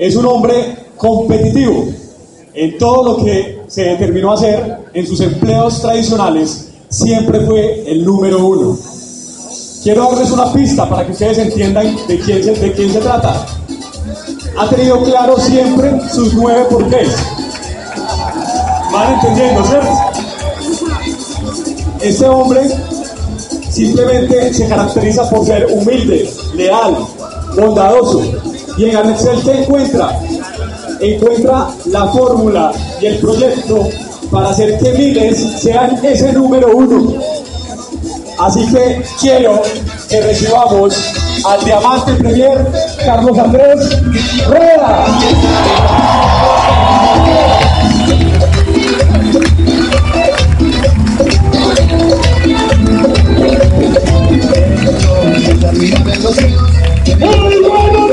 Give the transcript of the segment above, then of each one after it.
Es un hombre competitivo en todo lo que se determinó hacer en sus empleos tradicionales. Siempre fue el número uno. Quiero darles una pista para que ustedes entiendan de quién se, trata. Ha tenido claro siempre sus nueve porqués. Van entendiendo, ¿cierto? Este hombre simplemente se caracteriza por ser humilde, leal, bondadoso. Y en Excel ¿qué encuentra? Encuentra la fórmula y el proyecto para hacer que miles sean ese número uno. Así que quiero que recibamos al diamante premier Carlos Andrés Rueda. ¡Muy buenos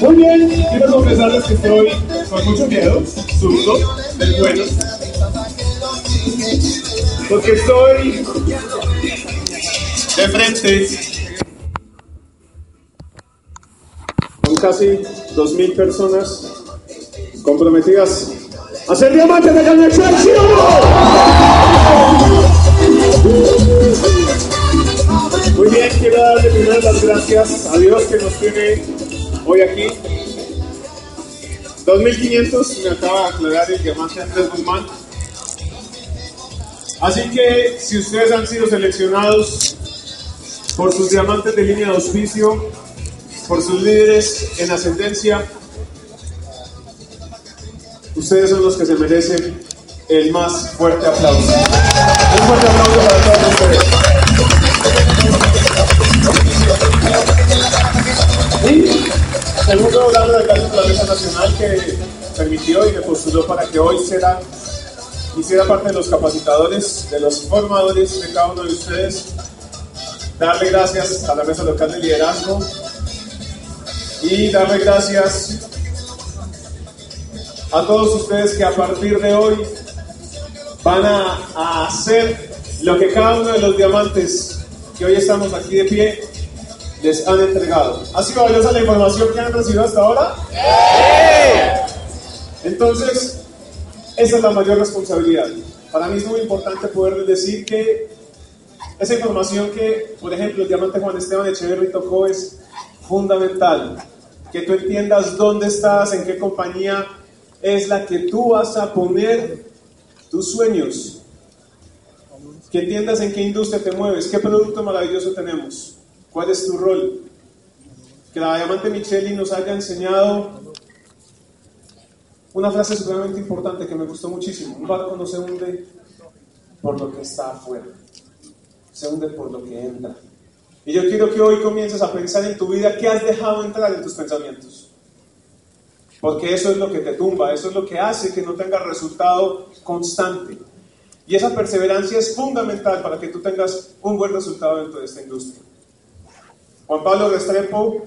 Muy bien, quiero confesarles que estoy con mucho miedo, susto, del bueno. Porque estoy de frente con casi 2.000 personas comprometidas a ser diamantes de Caña ¿sí o no? Muy bien, quiero darle primero las gracias a Dios que nos tiene hoy aquí. 2.500 me acaba de aclarar el diamante Andrés Guzmán. Así que si ustedes han sido seleccionados por sus diamantes de línea de auspicio, por sus líderes en ascendencia, ustedes son los que se merecen el más fuerte aplauso. Un fuerte aplauso para todos ustedes. Y segundo lugar, de la Naturaleza Nacional que permitió y me postuló para que hoy será, hiciera parte de los capacitadores, de los formadores de cada uno de ustedes. Darle gracias a la Mesa Local de Liderazgo y darle gracias a todos ustedes que a partir de hoy van a, a, hacer lo que cada uno de los diamantes que hoy estamos aquí de pie les han entregado. ¿Ha sido valiosa la información que han recibido hasta ahora? Entonces, esa es la mayor responsabilidad. Para mí es muy importante poderles decir que esa información que, por ejemplo, el diamante Juan Esteban Echeverry tocó es fundamental. Que tú entiendas dónde estás, en qué compañía es la que tú vas a poner tus sueños. Que entiendas en qué industria te mueves, qué producto maravilloso tenemos, cuál es tu rol. Que la diamante Micheli nos haya enseñado una frase supremamente importante que me gustó muchísimo. Un barco no se hunde por lo que está afuera, se hunde por lo que entra. Y yo quiero que hoy comiences a pensar en tu vida qué has dejado entrar en tus pensamientos. Porque eso es lo que te tumba, eso es lo que hace que no tengas resultado constante. Y esa perseverancia es fundamental para que tú tengas un buen resultado dentro de esta industria. Juan Pablo Restrepo,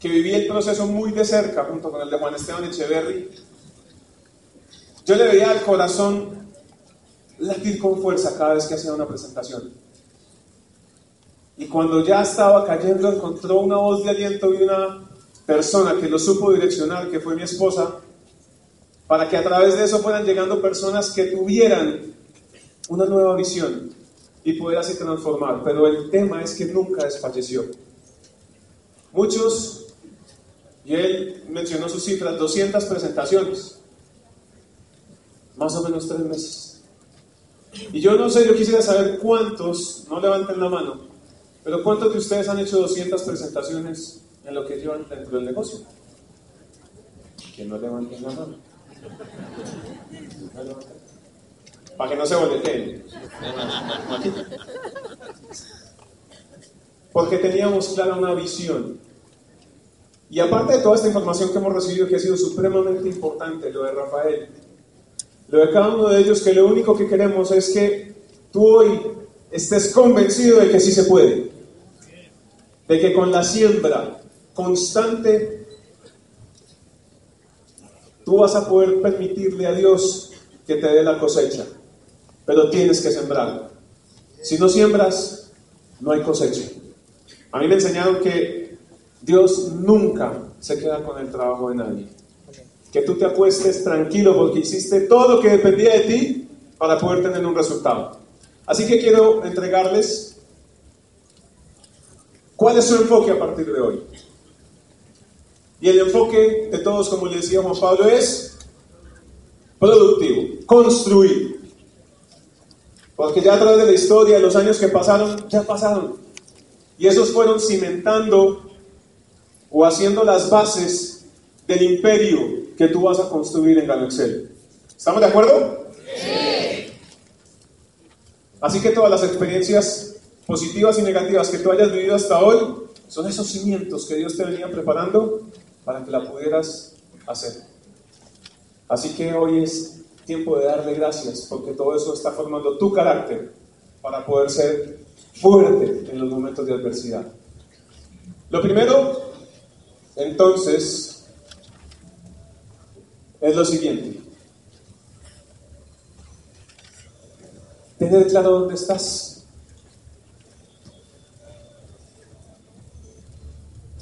que vivía el proceso muy de cerca junto con el de Juan Esteban Echeverry, yo le veía al corazón latir con fuerza cada vez que hacía una presentación. Y cuando ya estaba cayendo, encontró una voz de aliento y una persona que lo supo direccionar, que fue mi esposa, para que a través de eso fueran llegando personas que tuvieran una nueva visión y poder así transformar. Pero el tema es que nunca desfalleció. Muchos, y él mencionó sus cifras, 200 presentaciones, más o menos tres meses. Y yo no sé, yo quisiera saber cuántos, no levanten la mano, Pero ¿cuántos de ustedes han hecho 200 presentaciones en lo que llevan dentro del negocio? Que no levanten la mano. Para que no se volteen. Porque teníamos clara una visión. Y aparte de toda esta información que hemos recibido, que ha sido supremamente importante, lo de Rafael, de cada uno de ellos, que lo único que queremos es que tú hoy estés convencido de que sí se puede. De que con la siembra constante, tú vas a poder permitirle a Dios que te dé la cosecha. Pero tienes que sembrar. Si no siembras, no hay cosecha. A mí me enseñaron que Dios nunca se queda con el trabajo de nadie. Que tú te acuestes tranquilo porque hiciste todo lo que dependía de ti para poder tener un resultado. Así que quiero entregarles cuál es su enfoque a partir de hoy. Y el enfoque de todos, como le decía Juan Pablo, es productivo, construir. Porque ya a través de la historia, los años que pasaron, ya pasaron. Y esos fueron cimentando o haciendo las bases del imperio que tú vas a construir en Gano Excel. ¿Estamos de acuerdo? Sí. Así que todas las experiencias positivas y negativas que tú hayas vivido hasta hoy son esos cimientos que Dios te venía preparando para que la pudieras hacer. Así que hoy es tiempo de darle gracias porque todo eso está formando tu carácter para poder ser fuerte en los momentos de adversidad. Lo primero, entonces, es lo siguiente. Tener claro dónde estás.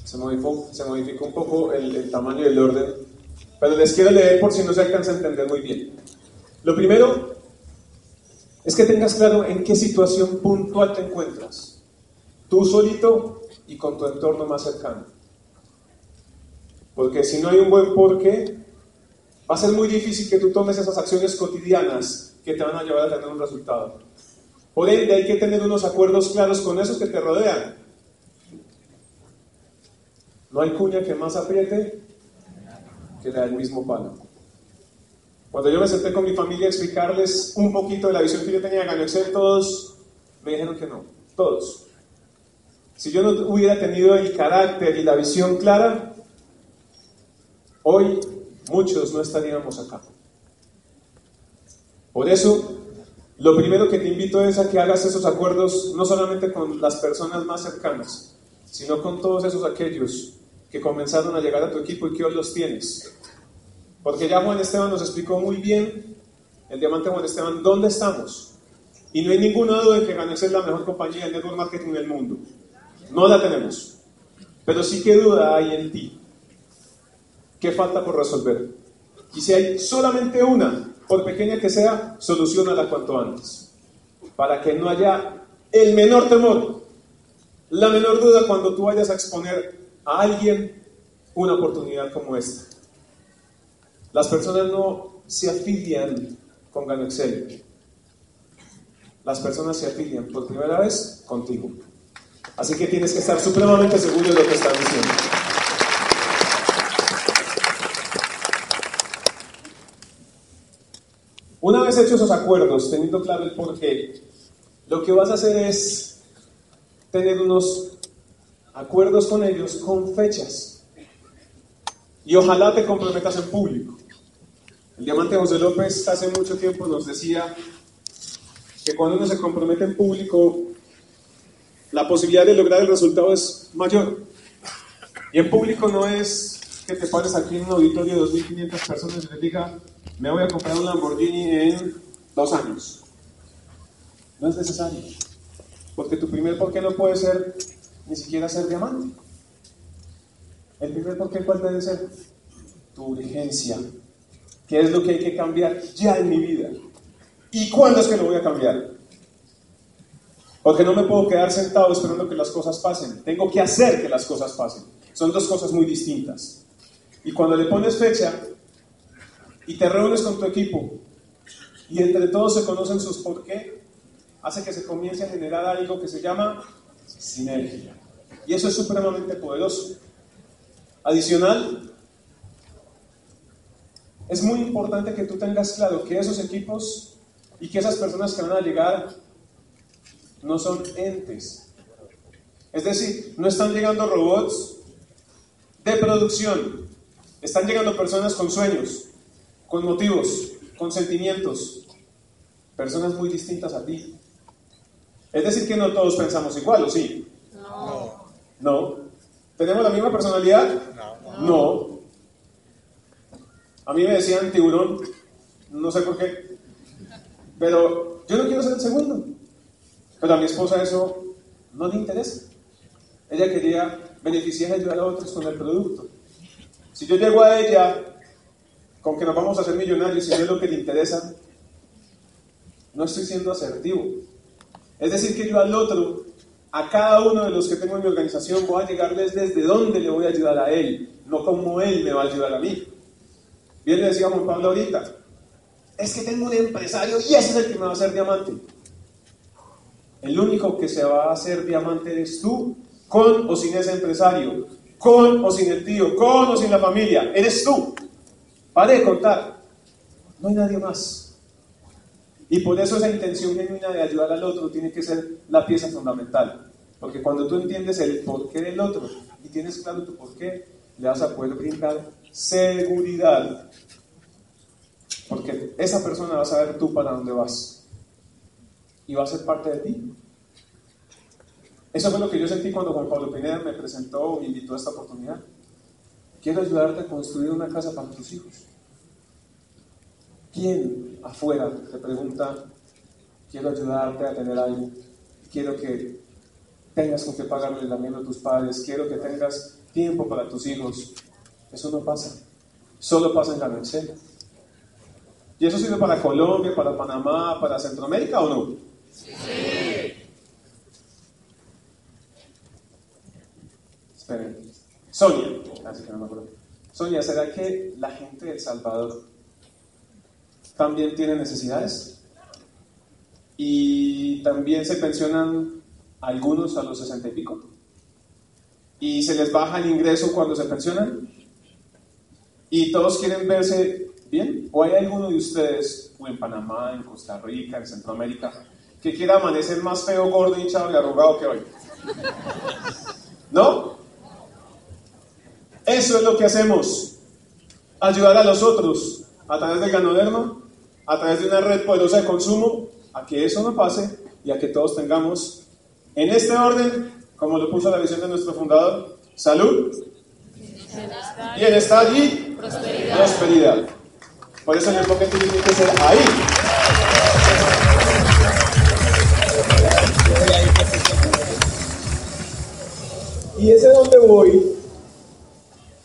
Se modificó, se modificó un poco el, el tamaño y el orden, pero les quiero leer por si no se alcanza a entender muy bien. Lo primero es que tengas claro en qué situación puntual te encuentras, tú solito y con tu entorno más cercano. Porque si no hay un buen porqué, va a ser muy difícil que tú tomes esas acciones cotidianas que te van a llevar a tener un resultado. Por ende, hay que tener unos acuerdos claros con esos que te rodean. No hay cuña que más apriete que la del mismo palo. Cuando yo me senté con mi familia a explicarles un poquito de la visión que yo tenía de Ganoexcel, todos me dijeron que no, todos. Si yo no hubiera tenido el carácter y la visión clara, hoy muchos no estaríamos acá. Por eso, lo primero que te invito es a que hagas esos acuerdos no solamente con las personas más cercanas, sino con todos esos aquellos que comenzaron a llegar a tu equipo y que hoy los tienes. Porque ya Juan Esteban nos explicó muy bien, el diamante Juan Esteban, dónde estamos. Y no hay ninguna duda de que Ganex es la mejor compañía de network marketing del mundo. No la tenemos. Pero sí que duda hay en ti. ¿Qué falta por resolver? Y si hay solamente una, por pequeña que sea, solucionala cuanto antes. Para que no haya el menor temor, la menor duda cuando tú vayas a exponer a alguien una oportunidad como esta. Las personas no se afilian con GanoExcel. Las personas se afilian por primera vez contigo. Así que tienes que estar supremamente seguro de lo que están diciendo. Una vez hechos esos acuerdos, teniendo claro el porqué, lo que vas a hacer es tener unos acuerdos con ellos con fechas. Y ojalá te comprometas en público. El diamante José López hace mucho tiempo nos decía que cuando uno se compromete en público, la posibilidad de lograr el resultado es mayor. Y en público no es que te pares aquí en un auditorio de 2.500 personas y te diga, me voy a comprar un Lamborghini en dos años. No es necesario. Porque tu primer por qué no puede ser ni siquiera ser diamante. El primer por qué cuál debe ser tu urgencia. ¿Qué es lo que hay que cambiar ya en mi vida? ¿Y cuándo es que lo voy a cambiar? Porque no me puedo quedar sentado esperando que las cosas pasen. Tengo que hacer que las cosas pasen. Son dos cosas muy distintas. Y cuando le pones fecha y te reúnes con tu equipo y entre todos se conocen sus por qué, hace que se comience a generar algo que se llama sinergia. Y eso es supremamente poderoso. Adicional, es muy importante que tú tengas claro que esos equipos y que esas personas que van a llegar no son entes. Es decir, no están llegando robots de producción, están llegando personas con sueños, con motivos, con sentimientos, personas muy distintas a ti. Es decir, que no todos pensamos igual, ¿o sí? No. ¿No? ¿Tenemos la misma personalidad? No. no. A mí me decían tiburón, no sé por qué, pero yo no quiero ser el segundo. Pero a mi esposa eso no le interesa. Ella quería beneficiar y ayudar a otros con el producto. Si yo llego a ella con que nos vamos a hacer millonarios y no es lo que le interesa, no estoy siendo asertivo. Es decir, que yo al otro, a cada uno de los que tengo en mi organización, voy a llegarles desde dónde le voy a ayudar a él, no como él me va a ayudar a mí. Bien le decía Juan Pablo ahorita, es que tengo un empresario y ese es el que me va a hacer diamante. El único que se va a hacer diamante eres tú, con o sin ese empresario, con o sin el tío, con o sin la familia. Eres tú. Pare de contar. No hay nadie más. Y por eso esa intención genuina de ayudar al otro tiene que ser la pieza fundamental. Porque cuando tú entiendes el porqué del otro y tienes claro tu porqué, le vas a poder brindar seguridad. Porque esa persona va a saber tú para dónde vas y va a ser parte de ti. Eso fue lo que yo sentí cuando Juan Pablo Pineda me presentó, me invitó a esta oportunidad. Quiero ayudarte a construir una casa para tus hijos. ¿Quién afuera te pregunta, quiero ayudarte a tener algo? Quiero que tengas con qué pagarle el amigo a tus padres, quiero que tengas tiempo para tus hijos. Eso no pasa. Solo pasa en la noche. ¿Y eso sirve para Colombia, para Panamá, para Centroamérica o no? Sí. Esperen. Sonia, así que no me acuerdo. Sonia, ¿será que la gente de El Salvador también tiene necesidades? Y también se pensionan algunos a los sesenta y pico. Y se les baja el ingreso cuando se pensionan. Y todos quieren verse bien. ¿O hay alguno de ustedes, o en Panamá, en Costa Rica, en Centroamérica, que quiera amanecer más feo, gordo, hinchado y arrugado que hoy. ¿No? Eso es lo que hacemos. Ayudar a los otros a través del ganoderma, a través de una red poderosa de consumo, a que eso no pase y a que todos tengamos en este orden, como lo puso la visión de nuestro fundador, salud, bienestar y prosperidad. prosperidad. Por eso el enfoque tiene que ser ahí. Y ese donde voy,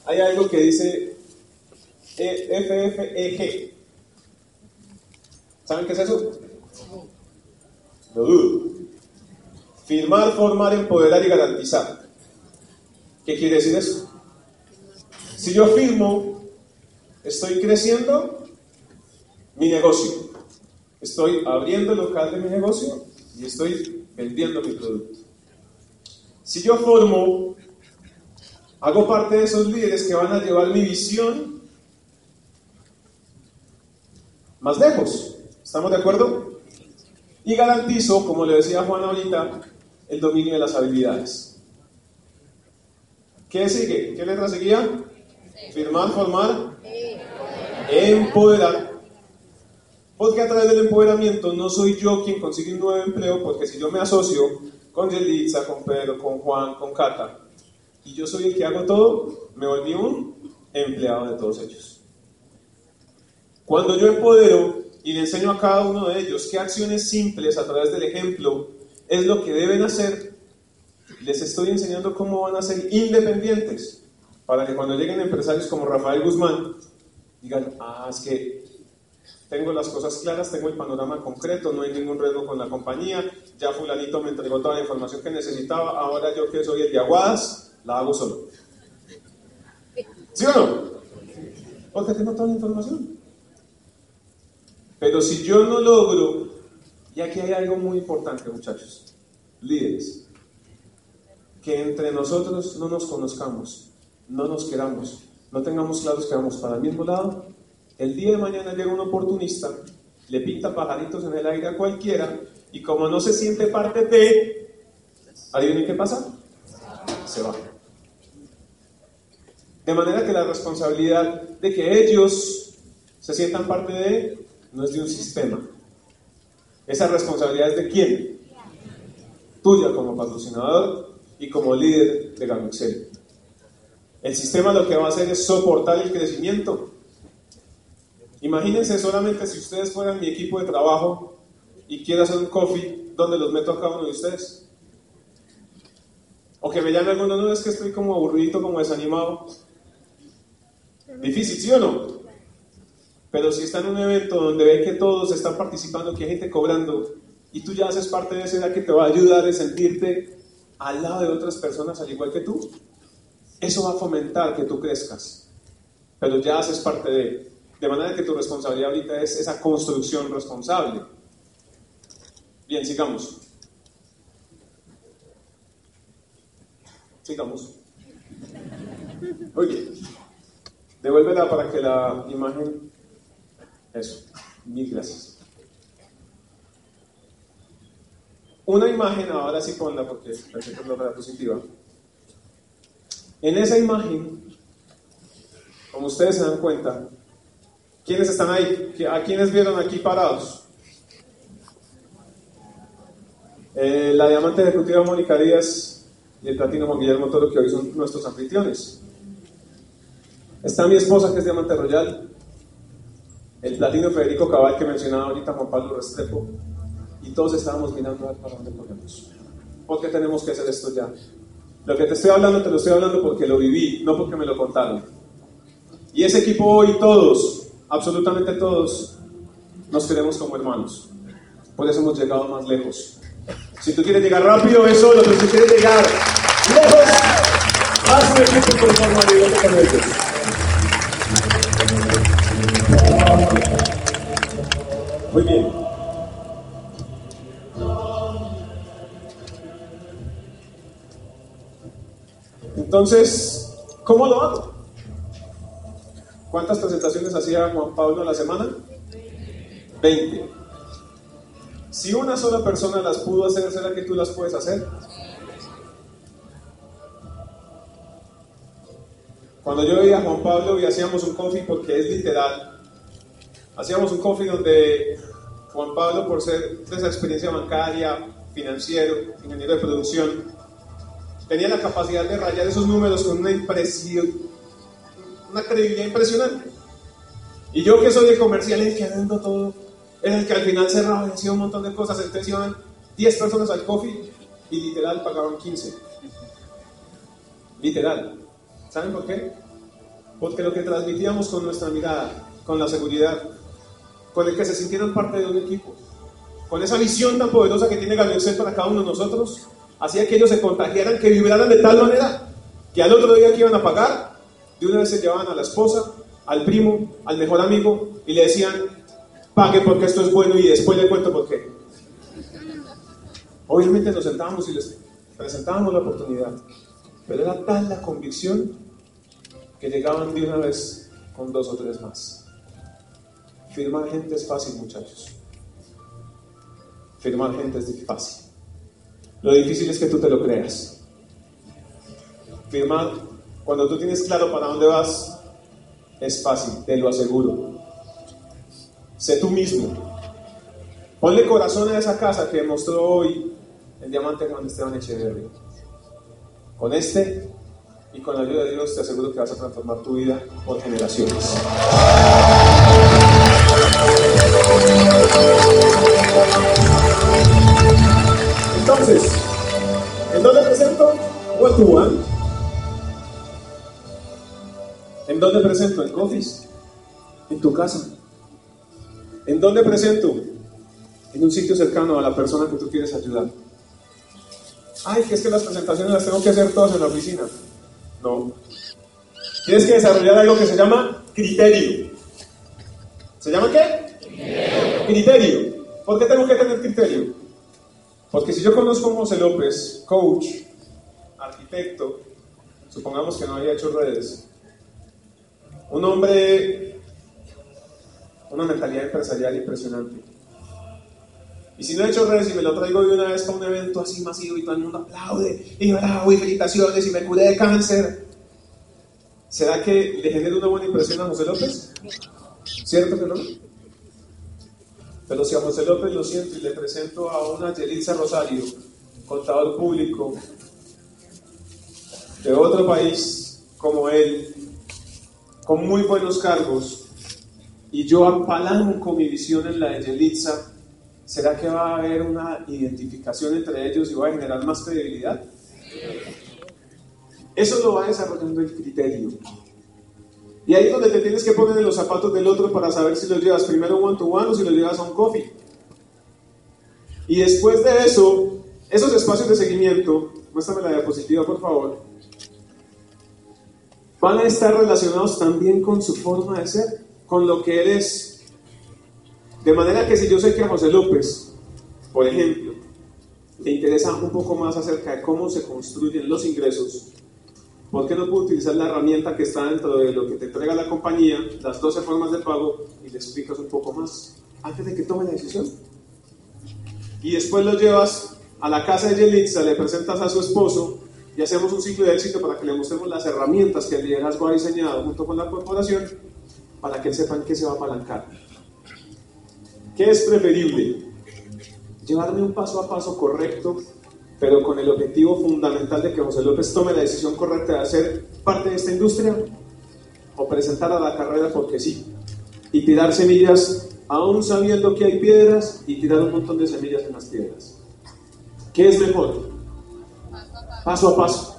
hay algo que dice FFEG. ¿Saben qué es eso? Lo dudo. Firmar, formar, empoderar y garantizar. ¿Qué quiere decir eso? Si yo firmo, estoy creciendo mi negocio. Estoy abriendo el local de mi negocio y estoy vendiendo mi producto. Si yo formo, hago parte de esos líderes que van a llevar mi visión más lejos. ¿Estamos de acuerdo? Y garantizo, como le decía Juan ahorita, el dominio de las habilidades. ¿Qué sigue? ¿Qué letra seguía? Firmar, formar, empoderar. Porque a través del empoderamiento no soy yo quien consigue un nuevo empleo, porque si yo me asocio con Yelitza, con Pedro, con Juan, con Cata, y yo soy el que hago todo, me volví un empleado de todos ellos. Cuando yo empodero y le enseño a cada uno de ellos qué acciones simples a través del ejemplo es lo que deben hacer, les estoy enseñando cómo van a ser independientes para que cuando lleguen empresarios como Rafael Guzmán digan, ah, es que tengo las cosas claras, tengo el panorama concreto, no hay ningún riesgo con la compañía, ya fulanito me entregó toda la información que necesitaba, ahora yo que soy el de Aguadas, la hago solo. ¿Sí o no? Porque tengo toda la información. Pero si yo no logro, y aquí hay algo muy importante muchachos, líderes, que entre nosotros no nos conozcamos, no nos queramos, no tengamos claros que vamos para el mismo lado, el día de mañana llega un oportunista, le pinta pajaritos en el aire a cualquiera y como no se siente parte de, ¿adivinen qué pasa? Se va. De manera que la responsabilidad de que ellos se sientan parte de no es de un sistema. Esa responsabilidad es de quién? Tuya como patrocinador y como líder de Gamuxel. El sistema lo que va a hacer es soportar el crecimiento. Imagínense solamente si ustedes fueran mi equipo de trabajo y quiero hacer un coffee donde los meto a cada uno de ustedes. O que me llame alguno, no es que estoy como aburrido, como desanimado. Difícil, ¿sí o no? Pero si está en un evento donde ve que todos están participando, que hay gente cobrando, y tú ya haces parte de esa edad que te va a ayudar a sentirte al lado de otras personas al igual que tú, eso va a fomentar que tú crezcas. Pero ya haces parte de. De manera que tu responsabilidad ahorita es esa construcción responsable. Bien, sigamos. Sigamos. Oye, devuélvela para que la imagen. Eso, mil gracias. Una imagen, ahora sí ponla porque parece que es la positiva. En esa imagen, como ustedes se dan cuenta, ¿quiénes están ahí? ¿A quiénes vieron aquí parados? Eh, la diamante ejecutiva Mónica Díaz y el platino Juan Guillermo que hoy son nuestros anfitriones. Está mi esposa, que es diamante royal, el platino Federico Cabal, que mencionaba ahorita Juan Pablo Restrepo, y todos estábamos mirando a ver para dónde corremos. ¿Por qué tenemos que hacer esto ya? Lo que te estoy hablando, te lo estoy hablando porque lo viví, no porque me lo contaron. Y ese equipo hoy, todos, absolutamente todos, nos queremos como hermanos. Por eso hemos llegado más lejos. Si tú quieres llegar rápido, es solo, pero si quieres llegar lejos, haz un equipo por favor, con Muy bien. Entonces, ¿cómo lo hago? ¿Cuántas presentaciones hacía Juan Pablo a la semana? 20. Si una sola persona las pudo hacer, ¿será que tú las puedes hacer? Cuando yo veía a Juan Pablo y hacíamos un coffee, porque es literal, hacíamos un coffee donde Juan Pablo, por ser de esa experiencia bancaria, financiero, ingeniero de producción, tenía la capacidad de rayar esos números con una impresión, una credibilidad impresionante. Y yo que soy de comercial y que vendo todo, en el que al final cerraba y hacía un montón de cosas, entonces iban 10 personas al coffee y literal pagaban 15. Literal. ¿Saben por qué? Porque lo que transmitíamos con nuestra mirada, con la seguridad, con el que se sintieran parte de un equipo, con esa visión tan poderosa que tiene Gabriel para cada uno de nosotros, hacía que ellos se contagiaran, que vibraran de tal manera que al otro día que iban a pagar, de una vez se llevaban a la esposa, al primo, al mejor amigo y le decían, pague porque esto es bueno y después le cuento por qué. Obviamente nos sentábamos y les presentábamos la oportunidad, pero era tal la convicción que llegaban de una vez con dos o tres más. Firmar gente es fácil, muchachos. Firmar gente es fácil. Lo difícil es que tú te lo creas. Firmar, cuando tú tienes claro para dónde vas, es fácil, te lo aseguro. Sé tú mismo. Ponle corazón a esa casa que mostró hoy el diamante Juan Esteban Echeverría. Con este y con la ayuda de Dios te aseguro que vas a transformar tu vida por generaciones. Entonces, ¿en dónde presento? One to one. ¿En dónde presento? En Office. En tu casa. ¿En dónde presento? En un sitio cercano a la persona que tú quieres ayudar. Ay, que es que las presentaciones las tengo que hacer todas en la oficina. No. Tienes que desarrollar algo que se llama criterio. ¿Se llama qué? Criterio. ¿Por qué tengo que tener criterio? Porque si yo conozco a José López, coach, arquitecto, supongamos que no había hecho redes, un hombre, una mentalidad empresarial impresionante. Y si no he hecho redes y me lo traigo de una vez para un evento así masivo y todo el mundo aplaude y bravo y felicitaciones y me curé de cáncer, ¿será que le genera una buena impresión a José López? ¿Cierto que no? Pero si a José López lo siento y le presento a una Yelitza Rosario, contador público de otro país como él, con muy buenos cargos, y yo apalanco mi visión en la de Yelitza, ¿será que va a haber una identificación entre ellos y va a generar más credibilidad? Eso lo va desarrollando el criterio. Y ahí es donde te tienes que poner en los zapatos del otro para saber si lo llevas primero one to one o si lo llevas a un coffee. Y después de eso, esos espacios de seguimiento, muéstrame la diapositiva por favor, van a estar relacionados también con su forma de ser, con lo que eres. De manera que si yo sé que a José López, por ejemplo, le interesa un poco más acerca de cómo se construyen los ingresos, ¿Por qué no puedo utilizar la herramienta que está dentro de lo que te entrega la compañía, las 12 formas de pago, y le explicas un poco más antes de que tome la decisión? Y después lo llevas a la casa de Yelitza, le presentas a su esposo y hacemos un ciclo de éxito para que le mostremos las herramientas que el liderazgo ha diseñado junto con la corporación para que sepan qué se va a apalancar. ¿Qué es preferible? Llevarme un paso a paso correcto pero con el objetivo fundamental de que José López tome la decisión correcta de hacer parte de esta industria o presentar a la carrera porque sí, y tirar semillas aún sabiendo que hay piedras y tirar un montón de semillas en las piedras. ¿Qué es mejor? Paso a paso.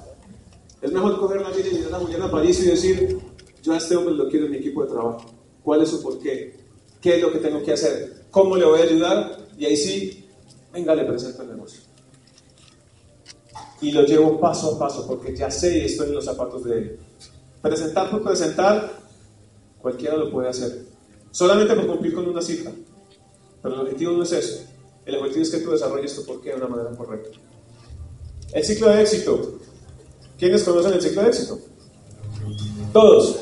Es mejor coger la vida y ir a Juliana París y decir, yo a este hombre lo quiero en mi equipo de trabajo. ¿Cuál es su porqué? ¿Qué es lo que tengo que hacer? ¿Cómo le voy a ayudar? Y ahí sí, venga, le presento el negocio y lo llevo paso a paso porque ya sé y estoy en los zapatos de él. Presentar por presentar, cualquiera lo puede hacer. Solamente por cumplir con una cifra. Pero el objetivo no es eso. El objetivo es que tú desarrolles tu porqué de una manera correcta. El ciclo de éxito. ¿Quiénes conocen el ciclo de éxito? Todos.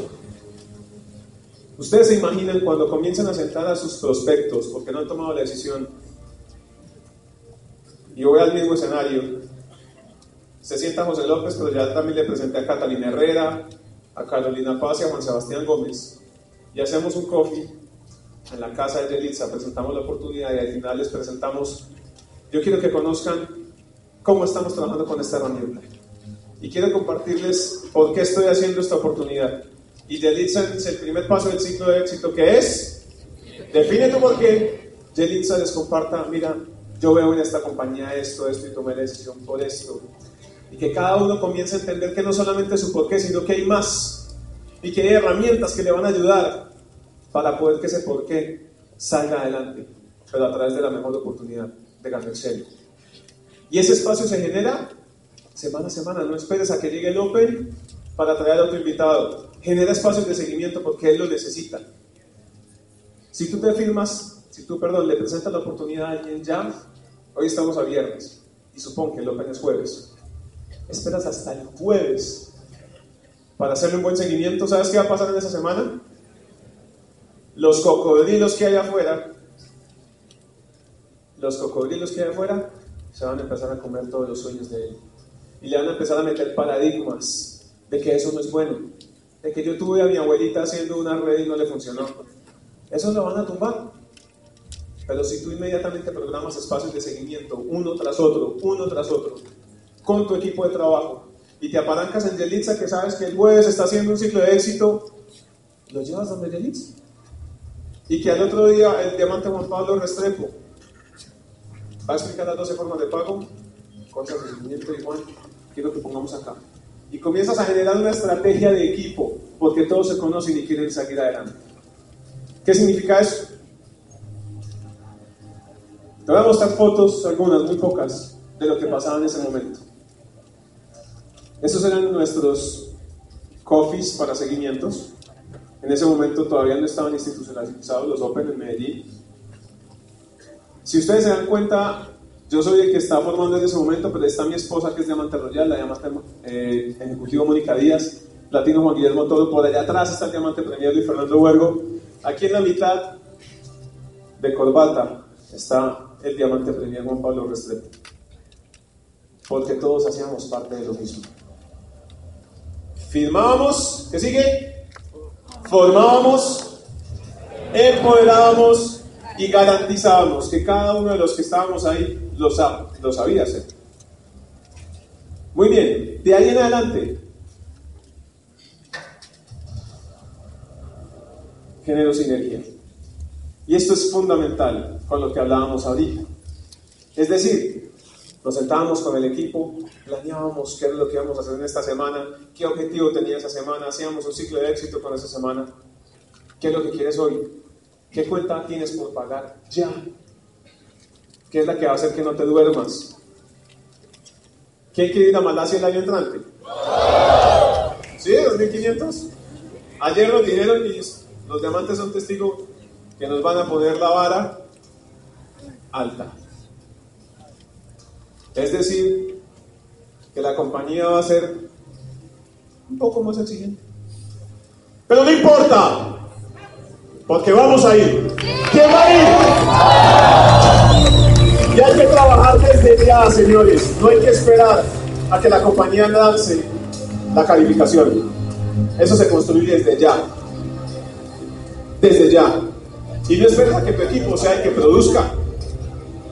Ustedes se imaginan cuando comienzan a sentar a sus prospectos porque no han tomado la decisión. Y voy al mismo escenario se sienta José López, pero ya también le presenté a Catalina Herrera, a Carolina Paz y a Juan Sebastián Gómez. Y hacemos un coffee en la casa de Yelitza, presentamos la oportunidad y al final les presentamos, yo quiero que conozcan cómo estamos trabajando con esta herramienta. Y quiero compartirles por qué estoy haciendo esta oportunidad. Y Yelitza es el primer paso del ciclo de éxito, que es, define tu por qué, Yelitza les comparta, mira, yo veo en esta compañía esto, esto y tomé la decisión por esto y que cada uno comience a entender que no solamente su porqué, sino que hay más y que hay herramientas que le van a ayudar para poder que ese porqué salga adelante, pero a través de la mejor oportunidad de serio. Y ese espacio se genera semana a semana, no esperes a que llegue el Open para traer a otro invitado. Genera espacios de seguimiento porque él lo necesita. Si tú te firmas, si tú, perdón, le presentas la oportunidad a alguien ya, hoy estamos a viernes y supongo que el Open es jueves esperas hasta el jueves para hacerle un buen seguimiento. ¿Sabes qué va a pasar en esa semana? Los cocodrilos que hay afuera, los cocodrilos que hay afuera, se van a empezar a comer todos los sueños de él. Y le van a empezar a meter paradigmas de que eso no es bueno, de que yo tuve a mi abuelita haciendo una red y no le funcionó. Eso lo van a tumbar. Pero si tú inmediatamente programas espacios de seguimiento, uno tras otro, uno tras otro, con tu equipo de trabajo y te apalancas en Yelitza que sabes que el jueves está haciendo un ciclo de éxito, lo llevas donde Yelitza. Y que al otro día el diamante Juan Pablo Restrepo va a explicar las 12 formas de pago, contra rendimiento y Juan, quiero que pongamos acá. Y comienzas a generar una estrategia de equipo, porque todos se conocen y quieren seguir adelante. ¿Qué significa eso? Te voy a mostrar fotos, algunas, muy pocas, de lo que pasaba en ese momento. Esos eran nuestros coffees para seguimientos. En ese momento todavía no estaban institucionalizados los Open en Medellín. Si ustedes se dan cuenta, Yo soy el que está formando en ese momento, pero está mi esposa que es Diamante Royal, la Diamante eh, Ejecutivo Mónica Díaz, Platino Juan Guillermo Todo, por allá atrás está el Diamante Premier Luis Fernando Huergo. Aquí en la mitad de corbata está el Diamante Premier Juan Pablo Restrepo. Porque todos hacíamos parte de lo mismo. Firmábamos, ¿qué sigue? Formábamos, empoderábamos y garantizábamos que cada uno de los que estábamos ahí lo, sabía hacer. Muy bien, de ahí en adelante, genero sinergia. Y esto es fundamental con lo que hablábamos ahorita. Es decir, nos sentábamos con el equipo, planeábamos qué era lo que íbamos a hacer en esta semana, qué objetivo tenía esa semana, hacíamos un ciclo de éxito con esa semana, qué es lo que quieres hoy, qué cuenta tienes por pagar ya, qué es la que va a hacer que no te duermas. ¿Quién quiere ir a Malasia el año entrante? ¿Sí? ¿2.500? Ayer nos dijeron y los diamantes son testigos que nos van a poner la vara alta. Es decir, que la compañía va a ser un poco más exigente. Pero no importa, porque vamos a ir. ¿Quién va a ir? Y hay que trabajar desde ya, señores. No hay que esperar a que la compañía lance la calificación. Eso se construye desde ya. Desde ya. Y no esperes a que tu equipo sea el que produzca.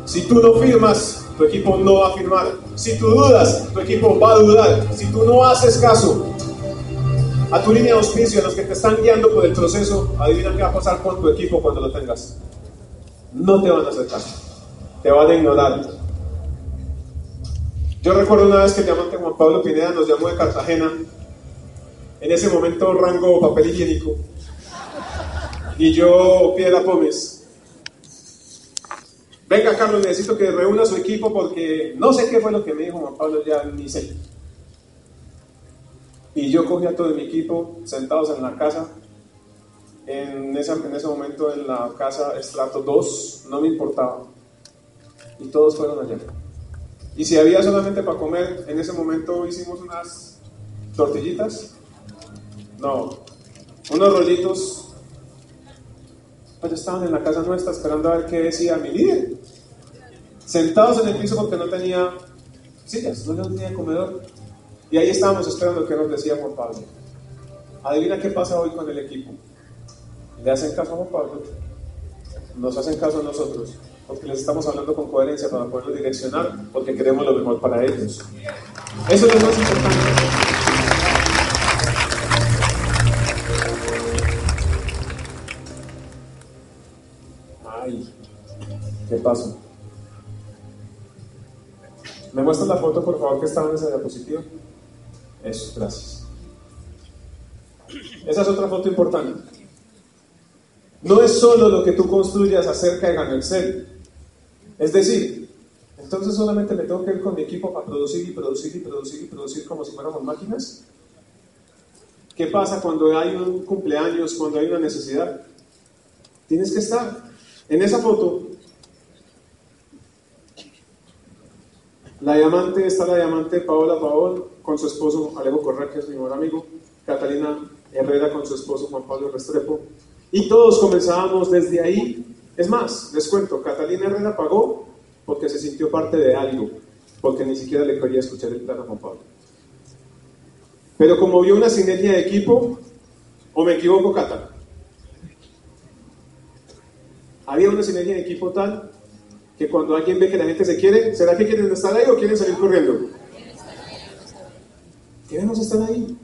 Si tú no firmas, tu equipo no va a firmar. Si tú dudas, tu equipo va a dudar. Si tú no haces caso a tu línea de auspicio, a los que te están guiando por el proceso, adivina qué va a pasar con tu equipo cuando lo tengas. No te van a hacer. Te van a ignorar. Yo recuerdo una vez que el diamante Juan Pablo Pineda nos llamó de Cartagena. En ese momento rango papel higiénico. Y yo, Piedra Pómez. Venga, Carlos, necesito que reúna su equipo porque no sé qué fue lo que me dijo Juan Pablo, ya ni sé. Y yo cogí a todo mi equipo sentados en la casa. En ese, en ese momento en la casa estrato 2, no me importaba. Y todos fueron allá. Y si había solamente para comer, en ese momento hicimos unas tortillitas. No, unos rollitos pues estaban en la casa nuestra esperando a ver qué decía mi líder. Sentados en el piso porque no tenía sillas, no tenía comedor. Y ahí estábamos esperando qué nos decía Juan Pablo. Adivina qué pasa hoy con el equipo. ¿Le hacen caso a Juan Pablo? Nos hacen caso a nosotros, porque les estamos hablando con coherencia para poderlo direccionar, porque queremos lo mejor para ellos. Eso es lo más importante. ¿Qué pasó? ¿Me muestras la foto, por favor, que estaba en esa diapositiva? Eso, gracias. Esa es otra foto importante. No es solo lo que tú construyas acerca de Gano Excel. Es decir, entonces solamente me tengo que ir con mi equipo para producir y producir y producir y producir como si fuéramos máquinas. ¿Qué pasa cuando hay un cumpleaños, cuando hay una necesidad? Tienes que estar. En esa foto La diamante está la diamante Paola Paol con su esposo Alejo Correa, que es mi mejor amigo, Catalina Herrera con su esposo Juan Pablo Restrepo. Y todos comenzábamos desde ahí. Es más, les cuento, Catalina Herrera pagó porque se sintió parte de algo, porque ni siquiera le quería escuchar el plan a Juan Pablo. Pero como vio una sinergia de equipo, o me equivoco, Cata, había una sinergia de equipo tal que cuando alguien ve que la gente se quiere, ¿será que quieren estar ahí o quieren salir corriendo? Queremos estar ahí.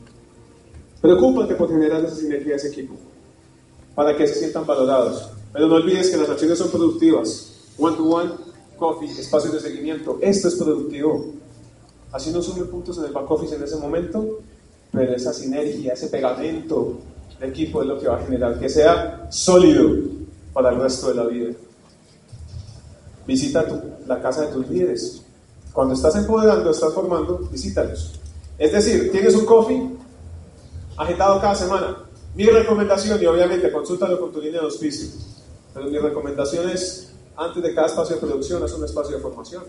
Preocúpate por generar esa sinergia de ese equipo, para que se sientan valorados. Pero no olvides que las acciones son productivas. One to one, coffee, espacios de seguimiento. Esto es productivo. Así no sume puntos en el back office en ese momento, pero esa sinergia, ese pegamento de equipo es lo que va a generar que sea sólido para el resto de la vida. Visita la casa de tus líderes. Cuando estás empoderando, estás formando, visítalos. Es decir, tienes un coffee agitado cada semana. Mi recomendación, y obviamente consúltalo con tu línea de auspicio, pero mi recomendación es antes de cada espacio de producción, haz un espacio de formación.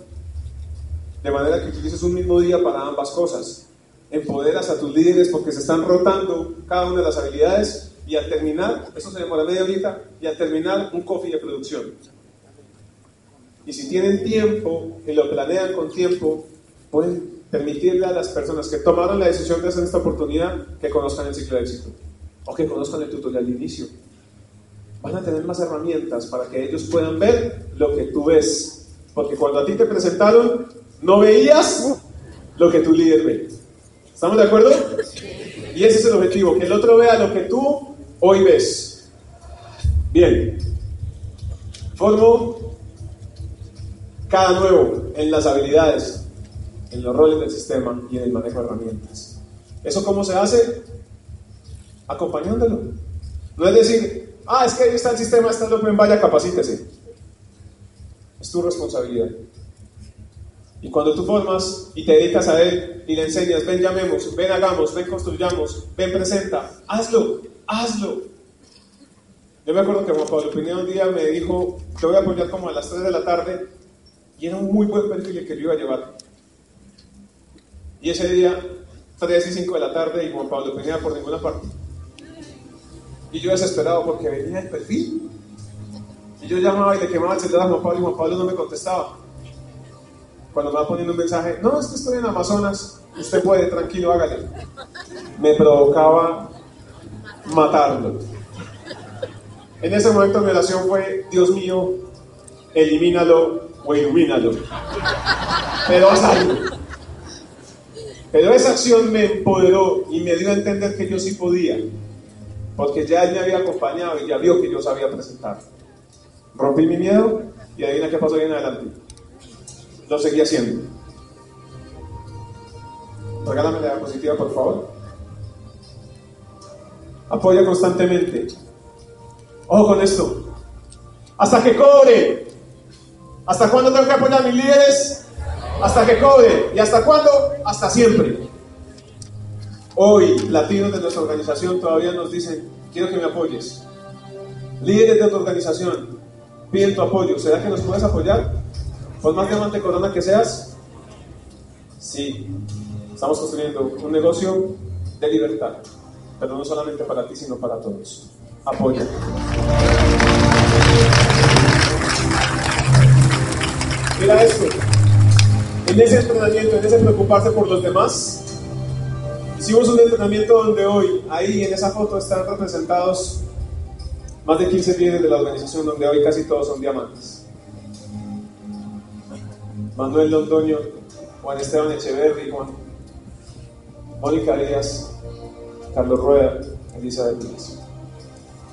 De manera que utilices un mismo día para ambas cosas. Empoderas a tus líderes porque se están rotando cada una de las habilidades y al terminar, eso se demora media horita, y al terminar un coffee de producción. Y si tienen tiempo y lo planean con tiempo, pueden permitirle a las personas que tomaron la decisión de hacer esta oportunidad que conozcan el ciclo de éxito o que conozcan el tutorial de inicio. Van a tener más herramientas para que ellos puedan ver lo que tú ves. Porque cuando a ti te presentaron, no veías lo que tu líder ve. ¿Estamos de acuerdo? Y ese es el objetivo, que el otro vea lo que tú hoy ves. Bien. Formo cada nuevo en las habilidades, en los roles del sistema y en el manejo de herramientas. ¿Eso cómo se hace? Acompañándolo. No es decir, ah, es que ahí está el sistema, está el Open, vaya, capacítese. Es tu responsabilidad. Y cuando tú formas y te dedicas a él y le enseñas, ven llamemos, ven hagamos, ven construyamos, ven presenta, hazlo, hazlo. Yo me acuerdo que Juan Pablo Pineda un día me dijo, te voy a apoyar como a las 3 de la tarde, y era un muy buen perfil que yo iba a llevar. Y ese día, 3 y 5 de la tarde, y Juan Pablo Pineda por ninguna parte. Y yo desesperado porque venía el perfil. Y yo llamaba y le quemaba el celular a Juan Pablo y Juan Pablo no me contestaba. Cuando me va poniendo un mensaje, no, es que estoy en Amazonas, usted puede, tranquilo, hágale. Me provocaba matarlo. En ese momento mi oración fue, Dios mío, elimínalo o ilumínalo. Pero haz algo. Pero esa acción me empoderó y me dio a entender que yo sí podía porque ya él me había acompañado y ya vio que yo sabía presentar. Rompí mi miedo y adivina qué pasó ahí en adelante. Lo seguí haciendo. Regálame la diapositiva, por favor. Apoya constantemente. Ojo con esto. Hasta que cobre. ¿Hasta cuándo tengo que apoyar a mis líderes? Hasta que cobre. ¿Y hasta cuándo? Hasta siempre. Hoy, latinos de nuestra organización todavía nos dicen, quiero que me apoyes. Líderes de tu organización, piden tu apoyo. ¿Será que nos puedes apoyar? Por más diamante corona que seas. Sí, estamos construyendo un negocio de libertad, pero no solamente para ti, sino para todos. Apoya. En ese entrenamiento, en ese preocuparse por los demás, Hicimos un entrenamiento donde hoy, ahí en esa foto están representados más de 15 líderes de la organización, donde hoy casi todos son diamantes. Manuel Londoño, Juan Esteban Echeverri, Juan, Mónica Díaz, Carlos Rueda, Elizabeth Díaz.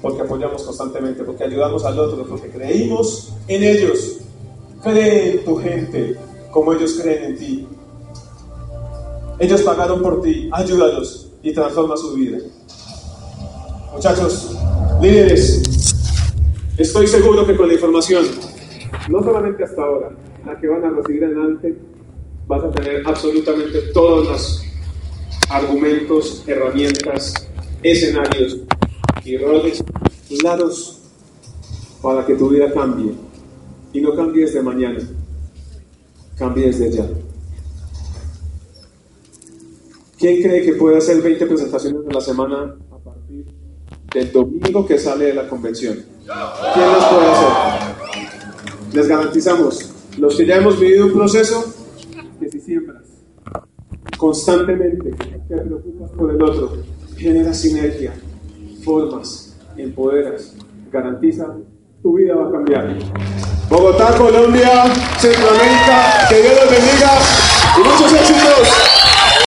Porque apoyamos constantemente, porque ayudamos al otro, porque creímos en ellos. Cree en tu gente como ellos creen en ti. Ellos pagaron por ti, ayúdalos y transforma su vida. Muchachos, líderes, estoy seguro que con la información, no solamente hasta ahora, la que van a recibir adelante, vas a tener absolutamente todos los argumentos, herramientas, escenarios y roles claros para que tu vida cambie. Y no cambie desde mañana, cambie desde ya. ¿Quién cree que puede hacer 20 presentaciones en la semana a partir del domingo que sale de la convención? ¿Quién las puede hacer? Les garantizamos, los que ya hemos vivido un proceso, que si siembras constantemente, te preocupas por el otro, generas sinergia, formas, empoderas, garantiza, tu vida va a cambiar. Bogotá, Colombia, Centroamérica, que Dios los bendiga y muchos éxitos.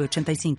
85